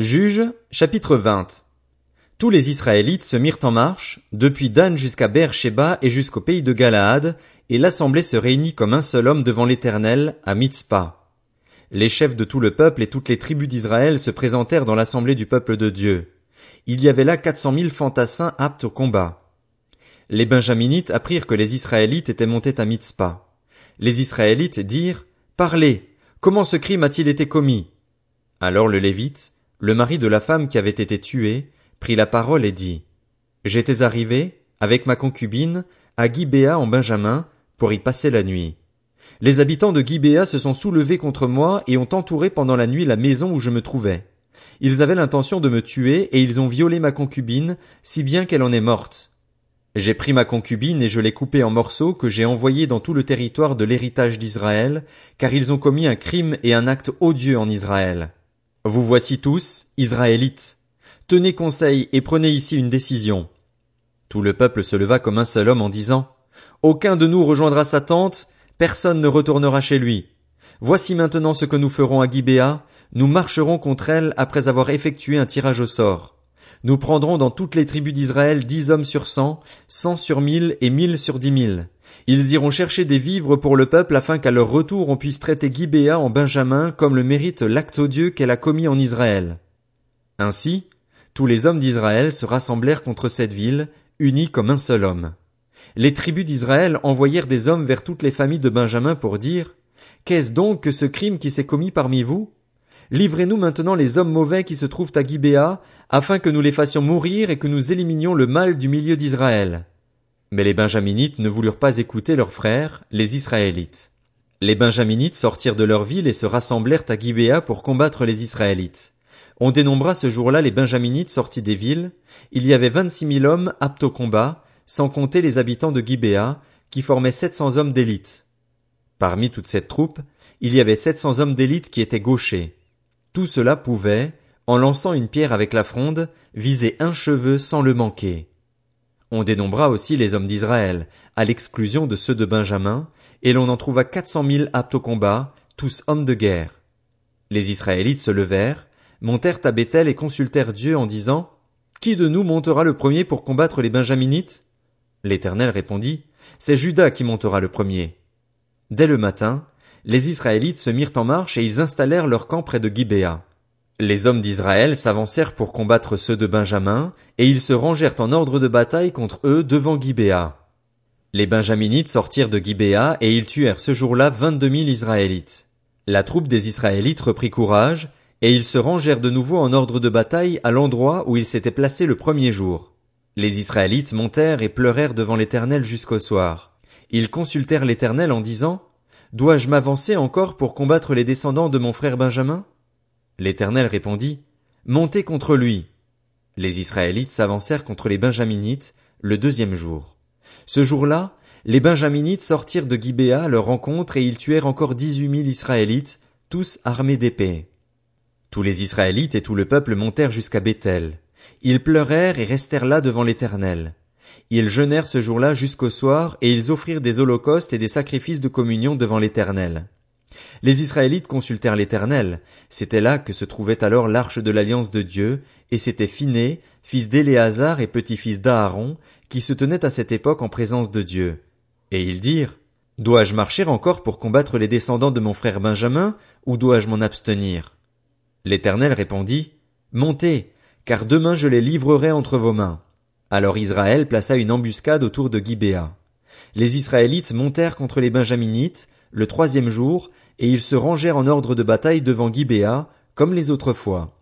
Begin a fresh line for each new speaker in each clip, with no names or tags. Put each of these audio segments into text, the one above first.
Juge, chapitre 20. Tous les Israélites se mirent en marche, depuis Dan jusqu'à Beer-Sheba et jusqu'au pays de Galaad, et l'assemblée se réunit comme un seul homme devant l'Éternel, à Mitzpah. Les chefs de tout le peuple et toutes les tribus d'Israël se présentèrent dans l'assemblée du peuple de Dieu. Il y avait là quatre cent mille fantassins aptes au combat. Les Benjaminites apprirent que les Israélites étaient montés à Mitzpah. Les Israélites dirent, Parlez, comment ce crime a-t-il été commis? Alors le Lévite, le mari de la femme qui avait été tuée, prit la parole et dit, J'étais arrivé, avec ma concubine, à Gibéa en Benjamin, pour y passer la nuit. Les habitants de Gibéa se sont soulevés contre moi et ont entouré pendant la nuit la maison où je me trouvais. Ils avaient l'intention de me tuer et ils ont violé ma concubine, si bien qu'elle en est morte. J'ai pris ma concubine et je l'ai coupée en morceaux que j'ai envoyés dans tout le territoire de l'héritage d'Israël, car ils ont commis un crime et un acte odieux en Israël. Vous voici tous, Israélites. Tenez conseil et prenez ici une décision. Tout le peuple se leva comme un seul homme en disant, Aucun de nous rejoindra sa tente, personne ne retournera chez lui. Voici maintenant ce que nous ferons à Gibéa, nous marcherons contre elle après avoir effectué un tirage au sort. Nous prendrons dans toutes les tribus d'Israël dix hommes sur cent, cent sur mille et mille sur dix mille. Ils iront chercher des vivres pour le peuple afin qu'à leur retour on puisse traiter Gibéa en Benjamin comme le mérite l'acte odieux qu'elle a commis en Israël. Ainsi, tous les hommes d'Israël se rassemblèrent contre cette ville, unis comme un seul homme. Les tribus d'Israël envoyèrent des hommes vers toutes les familles de Benjamin pour dire, Qu'est-ce donc que ce crime qui s'est commis parmi vous? Livrez-nous maintenant les hommes mauvais qui se trouvent à Gibéa, afin que nous les fassions mourir et que nous éliminions le mal du milieu d'Israël. Mais les Benjaminites ne voulurent pas écouter leurs frères, les Israélites. Les Benjaminites sortirent de leur ville et se rassemblèrent à Gibéa pour combattre les Israélites. On dénombra ce jour-là les Benjaminites sortis des villes. Il y avait vingt-six mille hommes aptes au combat, sans compter les habitants de Gibéa, qui formaient sept cents hommes d'élite. Parmi toute cette troupe, il y avait sept cents hommes d'élite qui étaient gauchers. Tout cela pouvait, en lançant une pierre avec la fronde, viser un cheveu sans le manquer. On dénombra aussi les hommes d'Israël, à l'exclusion de ceux de Benjamin, et l'on en trouva quatre cent mille aptes au combat, tous hommes de guerre. Les Israélites se levèrent, montèrent à Bethel et consultèrent Dieu en disant, Qui de nous montera le premier pour combattre les Benjaminites? L'Éternel répondit, C'est Judas qui montera le premier. Dès le matin, les Israélites se mirent en marche et ils installèrent leur camp près de Gibéa. Les hommes d'Israël s'avancèrent pour combattre ceux de Benjamin, et ils se rangèrent en ordre de bataille contre eux devant Gibéa. Les Benjaminites sortirent de Gibéa, et ils tuèrent ce jour-là vingt-deux mille Israélites. La troupe des Israélites reprit courage, et ils se rangèrent de nouveau en ordre de bataille à l'endroit où ils s'étaient placés le premier jour. Les Israélites montèrent et pleurèrent devant l'Éternel jusqu'au soir. Ils consultèrent l'Éternel en disant, Dois-je m'avancer encore pour combattre les descendants de mon frère Benjamin? L'Éternel répondit, Montez contre lui. Les Israélites s'avancèrent contre les Benjaminites le deuxième jour. Ce jour-là, les Benjaminites sortirent de Gibéa à leur rencontre et ils tuèrent encore dix-huit mille Israélites, tous armés d'épées. Tous les Israélites et tout le peuple montèrent jusqu'à Bethel. Ils pleurèrent et restèrent là devant l'Éternel. Ils jeûnèrent ce jour-là jusqu'au soir, et ils offrirent des holocaustes et des sacrifices de communion devant l'Éternel. Les Israélites consultèrent l'Éternel. C'était là que se trouvait alors l'arche de l'alliance de Dieu, et c'était Phiné, fils d'Éléazar et petit-fils d'Aaron, qui se tenait à cette époque en présence de Dieu. Et ils dirent, Dois-je marcher encore pour combattre les descendants de mon frère Benjamin, ou dois-je m'en abstenir? L'Éternel répondit, Montez, car demain je les livrerai entre vos mains. Alors Israël plaça une embuscade autour de Gibéa. Les Israélites montèrent contre les Benjaminites, le troisième jour, et ils se rangèrent en ordre de bataille devant Gibéa, comme les autres fois.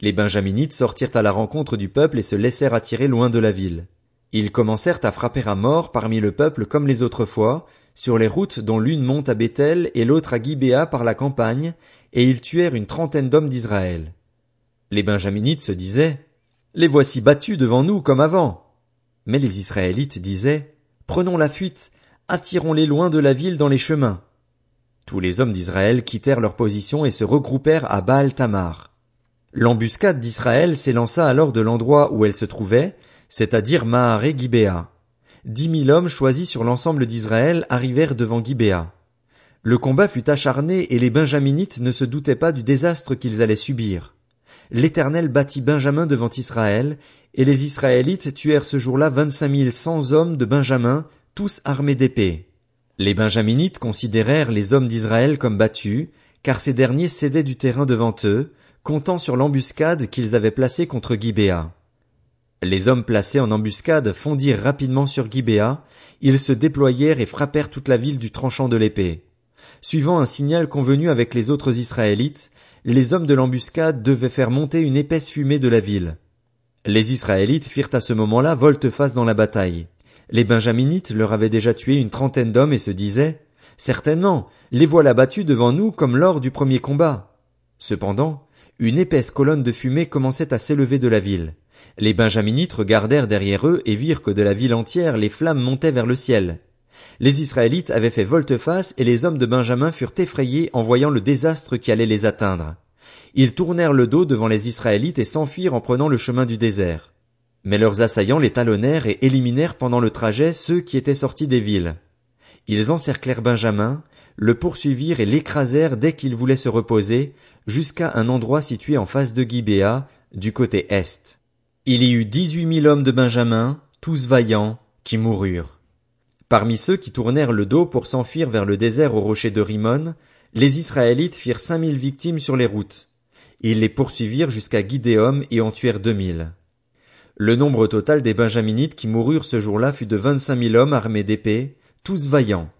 Les Benjaminites sortirent à la rencontre du peuple et se laissèrent attirer loin de la ville. Ils commencèrent à frapper à mort parmi le peuple comme les autres fois, sur les routes dont l'une monte à Bethel et l'autre à Gibéa par la campagne, et ils tuèrent une trentaine d'hommes d'Israël. Les Benjaminites se disaient, Les voici battus devant nous comme avant. Mais les Israélites disaient, Prenons la fuite, attirons-les loin de la ville dans les chemins. Tous les hommes d'Israël quittèrent leur position et se regroupèrent à Baal Tamar. L'embuscade d'Israël s'élança alors de l'endroit où elle se trouvait, c'est-à-dire Maharé Gibéa. Dix mille hommes choisis sur l'ensemble d'Israël arrivèrent devant Gibéa. Le combat fut acharné et les Benjaminites ne se doutaient pas du désastre qu'ils allaient subir. l'Éternel battit Benjamin devant Israël, et les Israélites tuèrent ce jour-là vingt-cinq mille cent hommes de Benjamin, tous armés d'épées. Les Benjaminites considérèrent les hommes d'Israël comme battus, car ces derniers cédaient du terrain devant eux, comptant sur l'embuscade qu'ils avaient placée contre Gibéa. Les hommes placés en embuscade fondirent rapidement sur Gibéa, ils se déployèrent et frappèrent toute la ville du tranchant de l'épée. Suivant un signal convenu avec les autres Israélites, les hommes de l'embuscade devaient faire monter une épaisse fumée de la ville. Les Israélites firent à ce moment-là volte-face dans la bataille. Les Benjaminites leur avaient déjà tué une trentaine d'hommes et se disaient, Certainement, les voilà battus devant nous comme lors du premier combat. Cependant, une épaisse colonne de fumée commençait à s'élever de la ville. Les Benjaminites regardèrent derrière eux et virent que de la ville entière les flammes montaient vers le ciel. Les Israélites avaient fait volte-face et les hommes de Benjamin furent effrayés en voyant le désastre qui allait les atteindre. Ils tournèrent le dos devant les Israélites et s'enfuirent en prenant le chemin du désert. Mais leurs assaillants les talonnèrent et éliminèrent pendant le trajet ceux qui étaient sortis des villes. Ils encerclèrent Benjamin, le poursuivirent et l'écrasèrent dès qu'il voulait se reposer, jusqu'à un endroit situé en face de Gibéa, du côté est. Il y eut dix-huit mille hommes de Benjamin, tous vaillants, qui moururent. Parmi ceux qui tournèrent le dos pour s'enfuir vers le désert au rocher de Rimon, les Israélites firent cinq mille victimes sur les routes. Ils les poursuivirent jusqu'à Gidéum et en tuèrent deux mille. Le nombre total des Benjaminites qui moururent ce jour-là fut de vingt-cinq mille hommes armés d'épées, tous vaillants.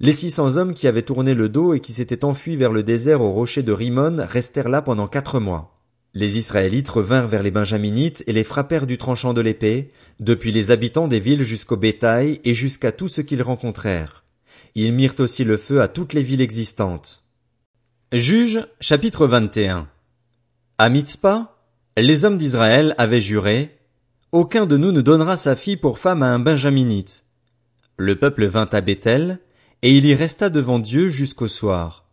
Les six cents hommes qui avaient tourné le dos et qui s'étaient enfuis vers le désert au rocher de Rimon restèrent là pendant quatre mois. Les Israélites revinrent vers les Benjaminites et les frappèrent du tranchant de l'épée, depuis les habitants des villes jusqu'au bétail et jusqu'à tout ce qu'ils rencontrèrent. Ils mirent aussi le feu à toutes les villes existantes. Juge, chapitre 21 À Mitzpah, les hommes d'Israël avaient juré, aucun de nous ne donnera sa fille pour femme à un benjaminite. Le peuple vint à Bethel, et il y resta devant Dieu jusqu'au soir.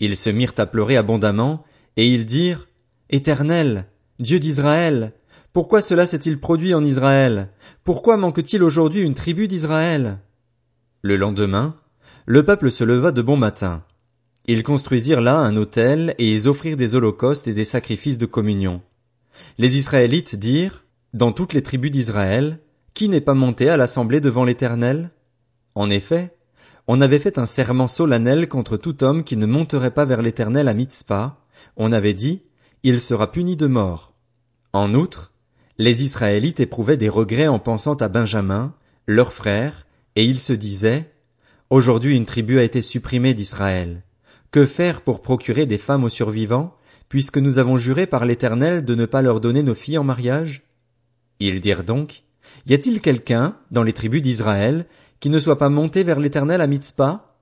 Ils se mirent à pleurer abondamment, et ils dirent, Éternel, Dieu d'Israël, pourquoi cela s'est-il produit en Israël? Pourquoi manque-t-il aujourd'hui une tribu d'Israël? Le lendemain, le peuple se leva de bon matin. Ils construisirent là un autel et ils offrirent des holocaustes et des sacrifices de communion. Les Israélites dirent, dans toutes les tribus d'Israël, qui n'est pas monté à l'assemblée devant l'Éternel? En effet, on avait fait un serment solennel contre tout homme qui ne monterait pas vers l'Éternel à Mitzpah. On avait dit, il sera puni de mort. En outre, les Israélites éprouvaient des regrets en pensant à Benjamin, leur frère, et ils se disaient, Aujourd'hui une tribu a été supprimée d'Israël. Que faire pour procurer des femmes aux survivants, puisque nous avons juré par l'Éternel de ne pas leur donner nos filles en mariage? Ils dirent donc, Y a-t-il quelqu'un, dans les tribus d'Israël, qui ne soit pas monté vers l'Éternel à Mitzpah?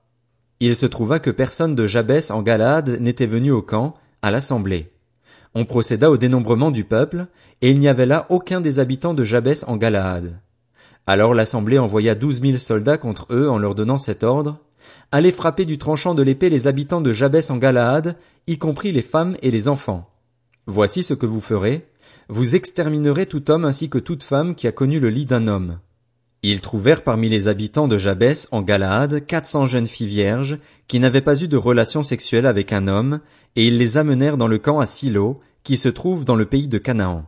Il se trouva que personne de Jabès en Galade n'était venu au camp, à l'assemblée. On procéda au dénombrement du peuple, et il n'y avait là aucun des habitants de Jabès en Galaad. Alors l'assemblée envoya douze mille soldats contre eux en leur donnant cet ordre. Allez frapper du tranchant de l'épée les habitants de Jabès en Galaad, y compris les femmes et les enfants. Voici ce que vous ferez vous exterminerez tout homme ainsi que toute femme qui a connu le lit d'un homme. Ils trouvèrent parmi les habitants de Jabès en Galaad quatre cents jeunes filles vierges qui n'avaient pas eu de relation sexuelle avec un homme, et ils les amenèrent dans le camp à Silo, qui se trouve dans le pays de Canaan.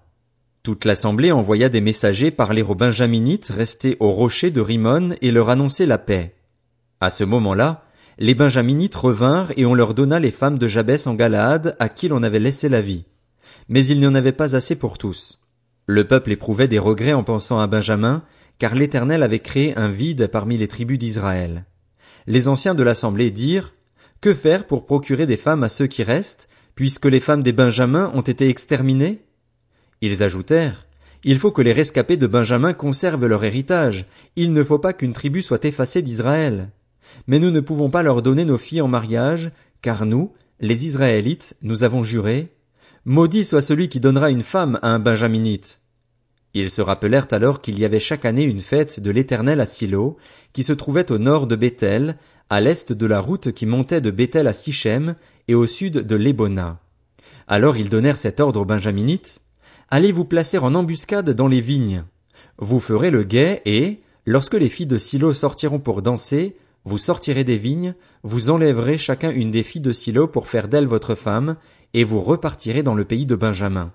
Toute l'assemblée envoya des messagers parler aux Benjaminites restés au rocher de Rimon et leur annoncer la paix. À ce moment-là, les Benjaminites revinrent et on leur donna les femmes de Jabès en Galaad à qui l'on avait laissé la vie mais il n'y en avait pas assez pour tous. Le peuple éprouvait des regrets en pensant à Benjamin, car l'Éternel avait créé un vide parmi les tribus d'Israël. Les anciens de l'assemblée dirent, Que faire pour procurer des femmes à ceux qui restent, puisque les femmes des Benjamins ont été exterminées? Ils ajoutèrent, Il faut que les rescapés de Benjamin conservent leur héritage, il ne faut pas qu'une tribu soit effacée d'Israël. Mais nous ne pouvons pas leur donner nos filles en mariage, car nous, les Israélites, nous avons juré, Maudit soit celui qui donnera une femme à un benjaminite. Ils se rappelèrent alors qu'il y avait chaque année une fête de l'Éternel à Silo, qui se trouvait au nord de Bethel, à l'est de la route qui montait de Bethel à Sichem et au sud de Lebona. Alors ils donnèrent cet ordre aux benjaminites. Allez vous placer en embuscade dans les vignes. Vous ferez le guet et, lorsque les filles de Silo sortiront pour danser, vous sortirez des vignes, vous enlèverez chacun une des filles de Silo pour faire d'elle votre femme, et vous repartirez dans le pays de Benjamin.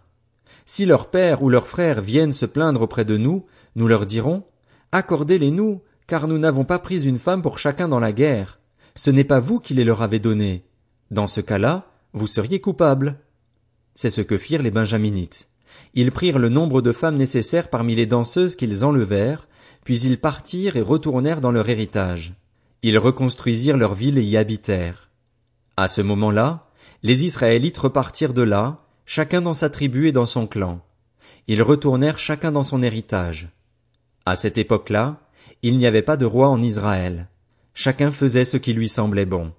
Si leur père ou leurs frères viennent se plaindre auprès de nous, nous leur dirons, Accordez-les nous, car nous n'avons pas pris une femme pour chacun dans la guerre. Ce n'est pas vous qui les leur avez donnés. Dans ce cas-là, vous seriez coupables. C'est ce que firent les Benjaminites. Ils prirent le nombre de femmes nécessaires parmi les danseuses qu'ils enlevèrent, puis ils partirent et retournèrent dans leur héritage. Ils reconstruisirent leur ville et y habitèrent. À ce moment-là, les Israélites repartirent de là, chacun dans sa tribu et dans son clan. Ils retournèrent chacun dans son héritage. À cette époque-là, il n'y avait pas de roi en Israël. Chacun faisait ce qui lui semblait bon.